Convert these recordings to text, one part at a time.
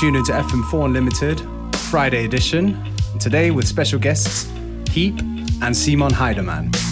tuned into FM4 Unlimited, Friday edition. Today with special guests Heap and Simon Heidemann.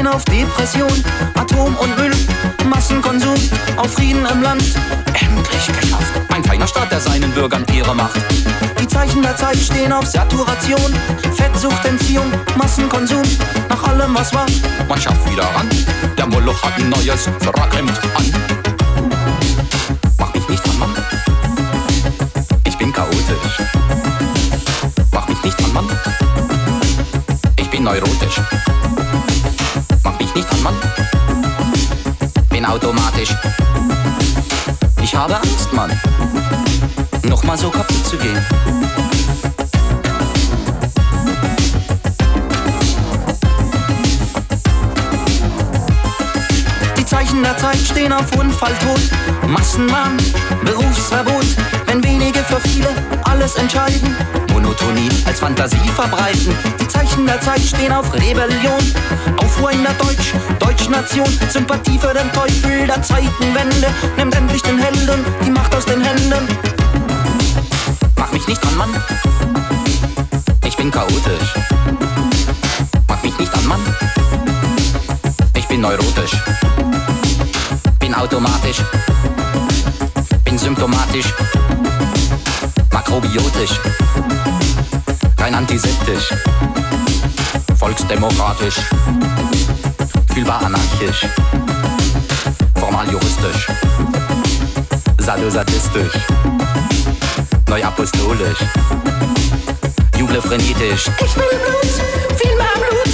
Stehen auf Depression, Atom und Müll, Massenkonsum, auf Frieden im Land. Endlich geschafft. Ein feiner Staat, der seinen Bürgern Ehre macht. Die Zeichen der Zeit stehen auf Saturation, Fettsucht, Entziehung, Massenkonsum, nach allem was war. Man schafft wieder ran. Der Moloch hat ein neues Frackhemd an. Mach mich nicht an, Mann. Ich bin chaotisch. Mach mich nicht an, Mann. Ich bin neurotisch. Nicht an, Mann. Bin automatisch. Ich habe Angst, Mann. Nochmal so kaputt zu gehen. Zeichen der Zeit stehen auf Unfalltod, Massenmahn, Berufsverbot, wenn wenige für viele alles entscheiden. Monotonie als Fantasie verbreiten. Die Zeichen der Zeit stehen auf Rebellion, Aufruhr in der Deutsch, Deutschnation, Sympathie für den Teufel der Zeitenwende, nimmt endlich den Helden die Macht aus den Händen. Mach mich nicht an, Mann. Ich bin chaotisch. Mach mich nicht an, Mann. Ich bin neurotisch. Bin automatisch. Bin symptomatisch. Makrobiotisch. Rein antiseptisch. Volksdemokratisch. Fühlbar anarchisch. Formal juristisch. Sadosadistisch. Neu apostolisch. Juble frenetisch. Ich will Blut, viel mehr Blut,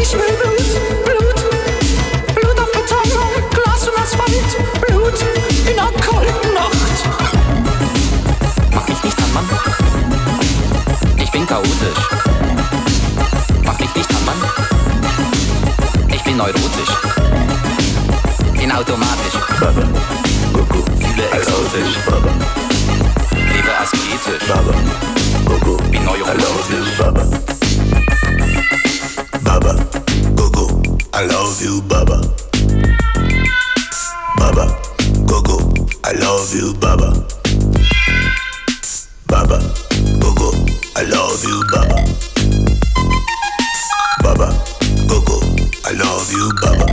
ich will Blut, Blut, Glas und Asphalt, Blut in einer kalten Nacht. Mach mich nicht an, Mann. Ich bin chaotisch. Mach mich nicht an, Mann. Ich bin neurotisch. Bin automatisch. Fühle exotisch. Lebe asketisch. Bin neurotisch. Baba, go go, I love you, Baba. Baba, love you, Baba. Baba, go go, I love you. Baba,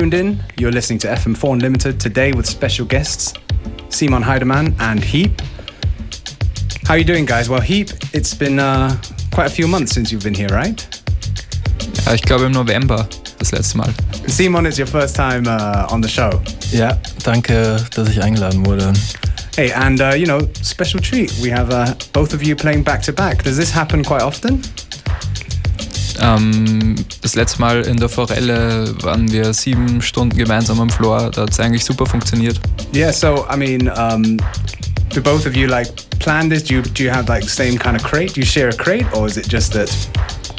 tuned in, you're listening to FM4 Unlimited today with special guests Simon Heidemann and Heap. How are you doing, guys? Well, Heap, it's been uh, quite a few months since you've been here, right? Ja, ich glaube im November das letzte Mal. Simon, it's your first time uh, on the show. Ja, danke, dass ich eingeladen wurde. Hey, and uh, you know, special treat. We have uh, both of you playing back to back. Does this happen quite often? Ähm, das letzte Mal in der Forelle waren wir sieben Stunden gemeinsam am Floor. Da hat es eigentlich super funktioniert. Yeah. So, I mean, um, do both of you like plan this? Do you do you have like same kind of crate? Do you share a crate, or is it just that,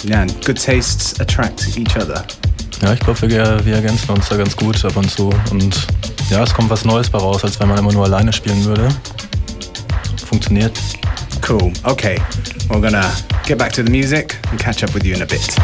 yeah, good tastes attract each other? Ja, ich glaube, wir, wir ergänzen uns da ganz gut ab und zu. Und ja, es kommt was Neues bei raus, als wenn man immer nur alleine spielen würde. Funktioniert. Cool. Okay, we're gonna get back to the music and catch up with you in a bit.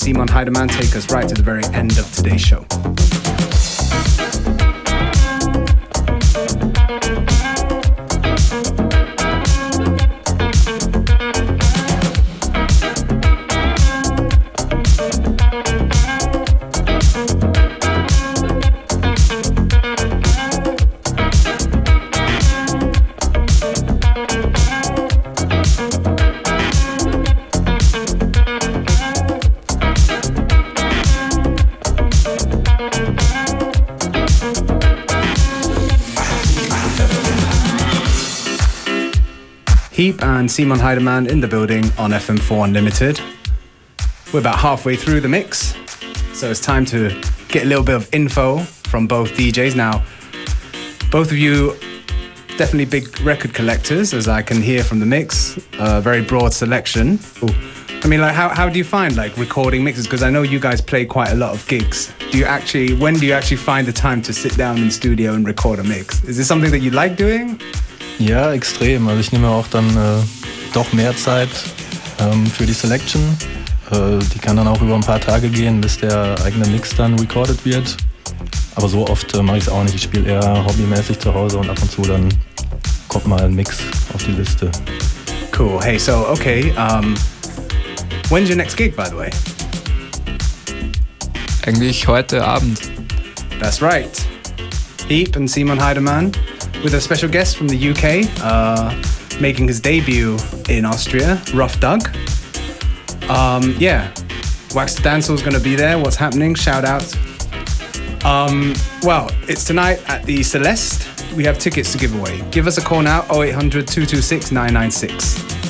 Simon Heidemann take us right to the very end of today's show. Heap and Simon Heidemann in the building on FM4 Unlimited. We're about halfway through the mix, so it's time to get a little bit of info from both DJs. Now, both of you definitely big record collectors, as I can hear from the mix. A very broad selection. Ooh. I mean, like, how, how do you find like recording mixes? Because I know you guys play quite a lot of gigs. Do you actually, when do you actually find the time to sit down in studio and record a mix? Is this something that you like doing? Ja, extrem. Also ich nehme auch dann äh, doch mehr Zeit ähm, für die Selection. Äh, die kann dann auch über ein paar Tage gehen, bis der eigene Mix dann recorded wird. Aber so oft äh, mache ich es auch nicht. Ich spiele eher hobbymäßig zu Hause und ab und zu dann kommt mal ein Mix auf die Liste. Cool. Hey, so okay. Um, when's your next gig, by the way? Eigentlich heute Abend. That's right. Heap and Simon Heidemann with a special guest from the UK, uh, making his debut in Austria, Rough Doug. Um, yeah, Wax the Dancehall is going to be there. What's happening? Shout out. Um, well, it's tonight at the Celeste. We have tickets to give away. Give us a call now 0800 226 996.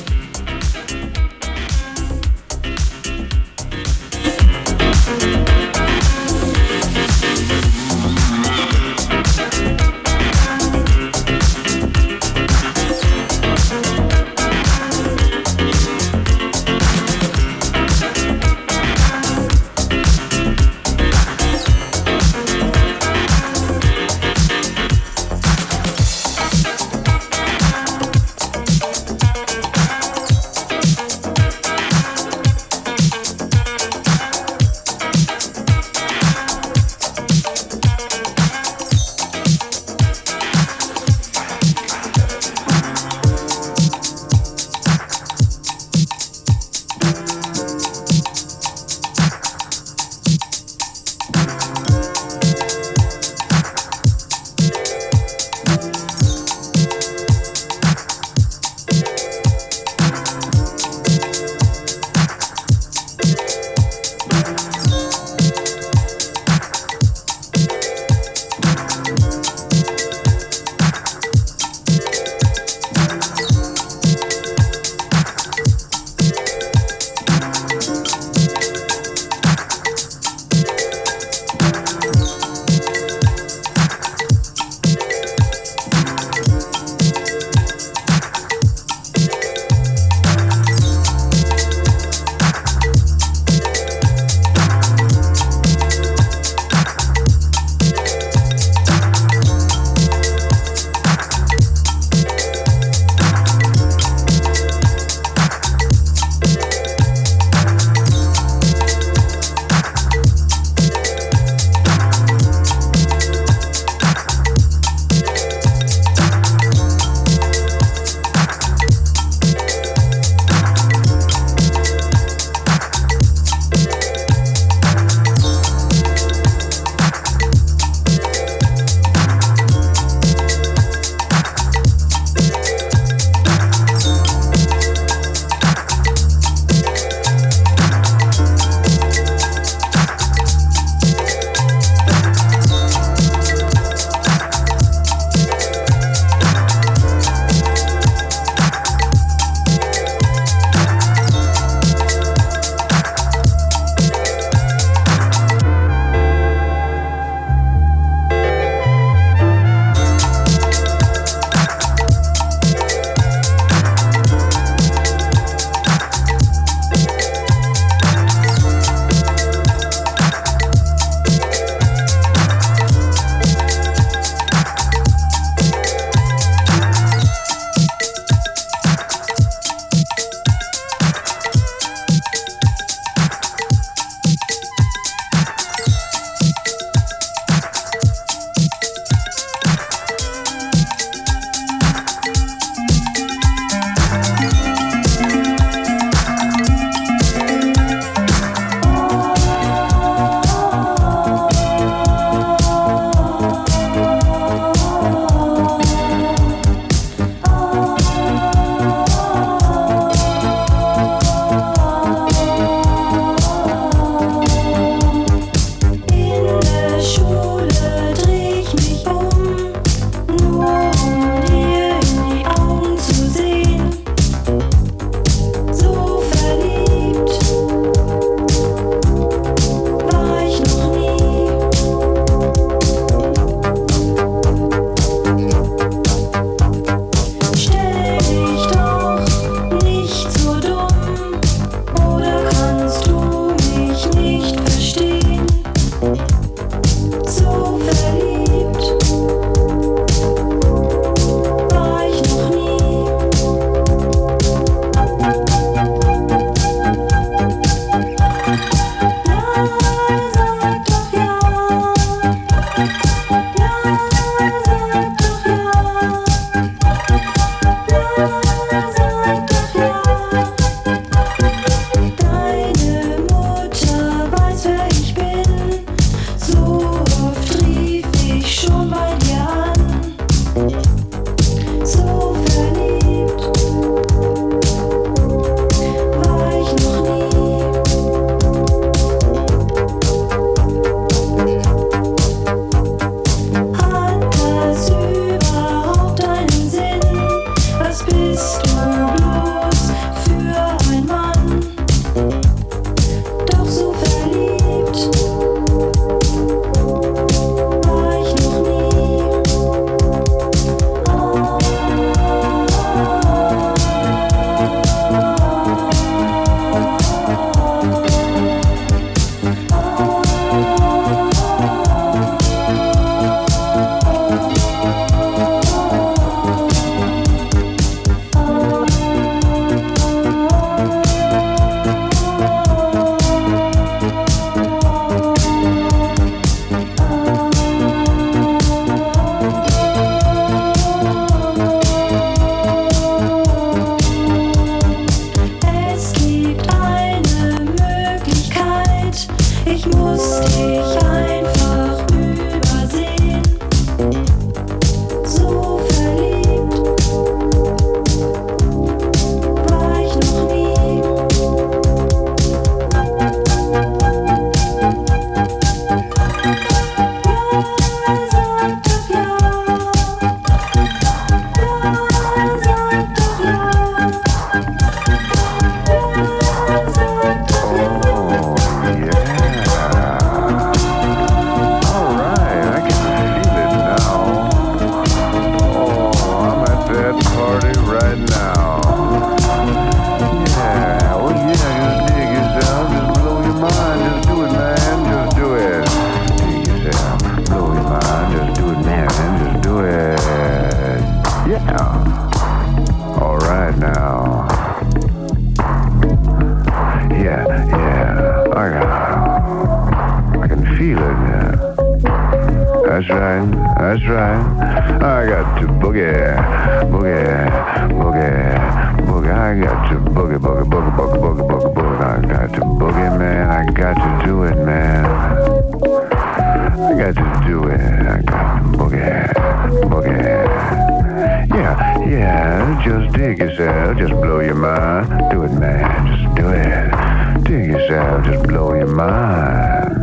Dig yourself, just blow your mind. Do it, man, just do it. Dig yourself, just blow your mind.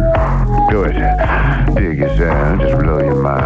Do it. Dig yourself, just blow your mind.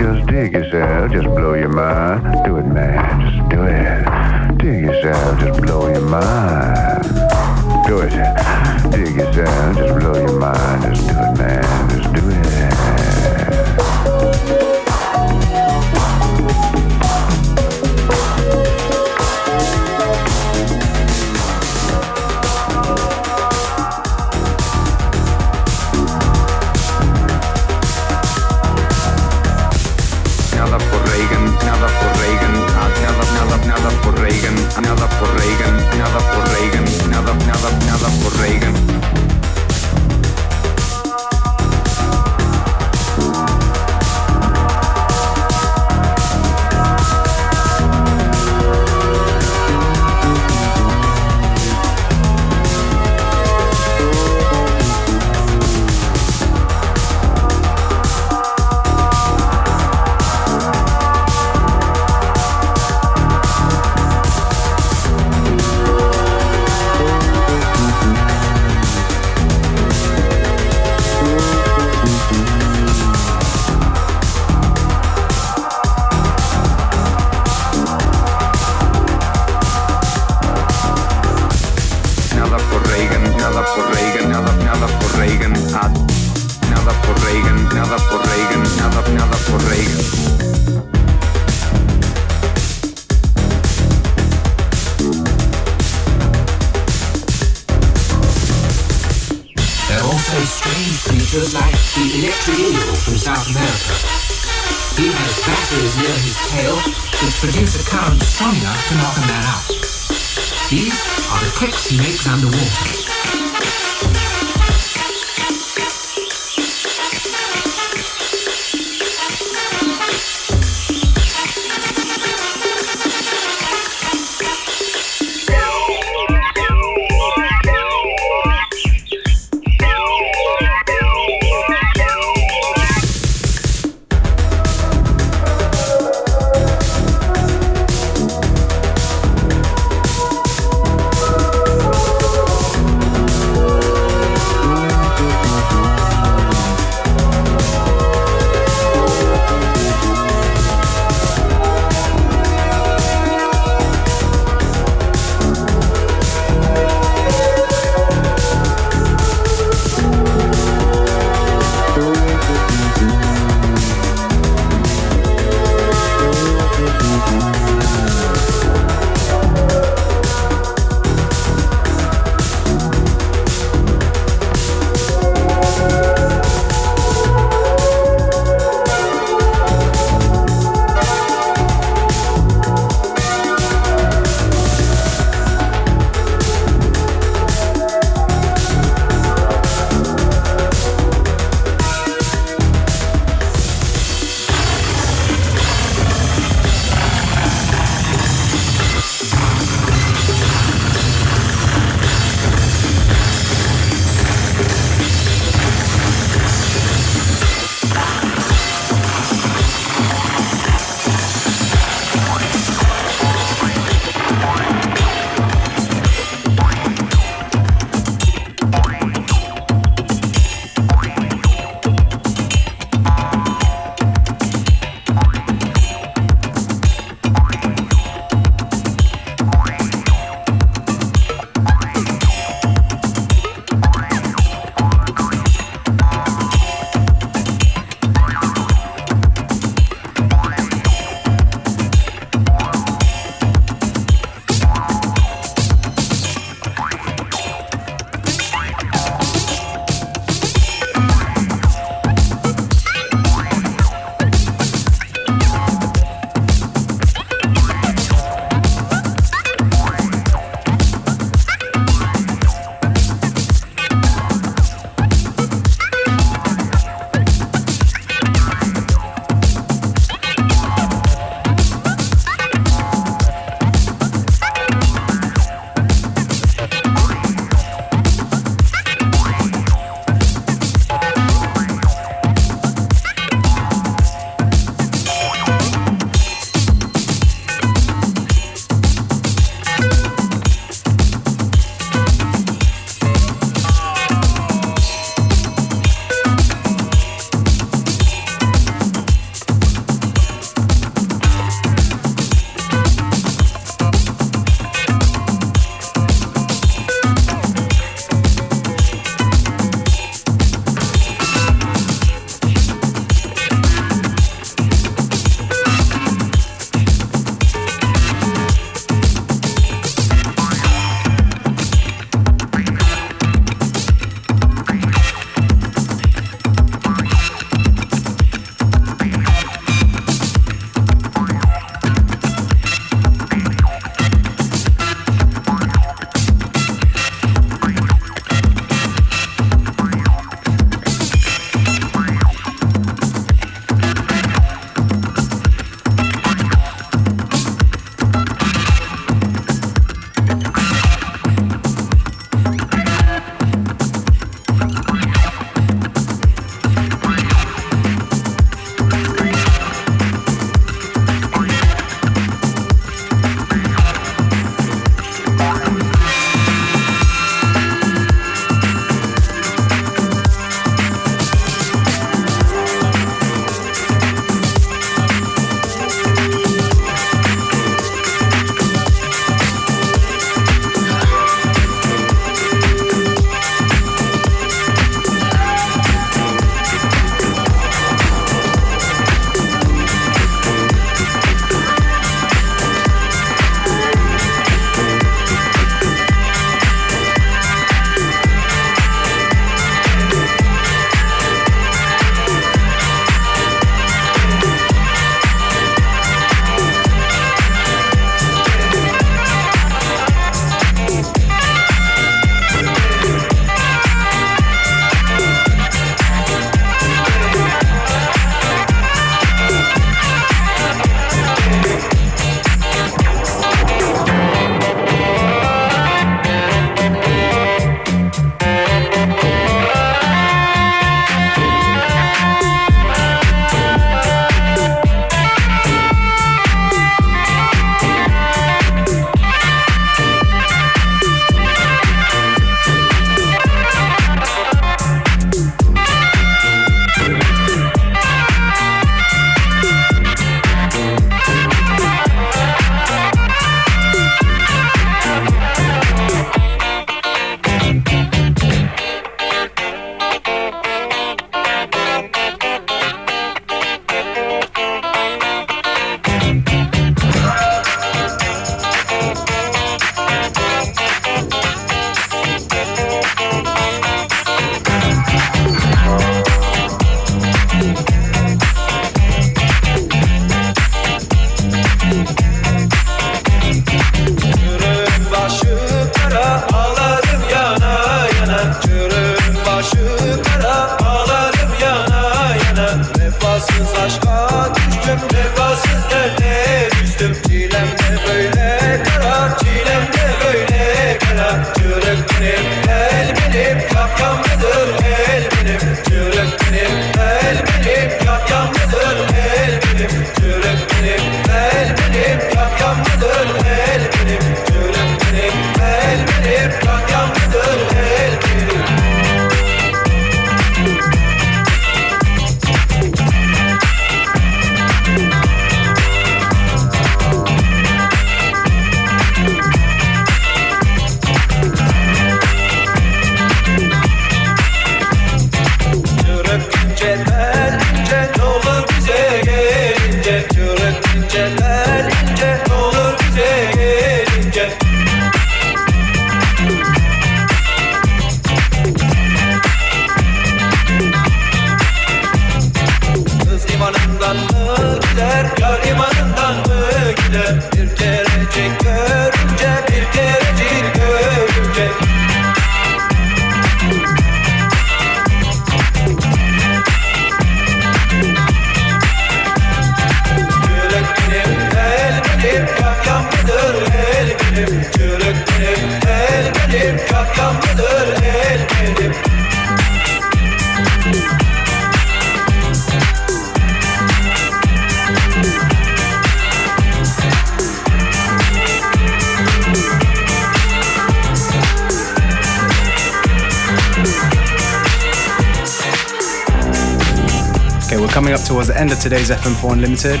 Today's FM4 Unlimited.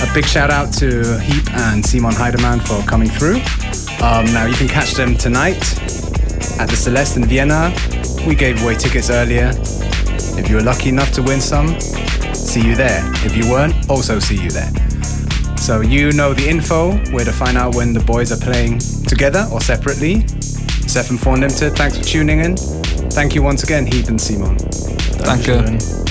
A big shout out to Heap and Simon Heidemann for coming through. Um, now you can catch them tonight at the Celeste in Vienna. We gave away tickets earlier. If you were lucky enough to win some, see you there. If you weren't, also see you there. So you know the info, where to find out when the boys are playing together or separately. It's FM4 Unlimited. Thanks for tuning in. Thank you once again, Heap and Simon. Danke. Dankeschön.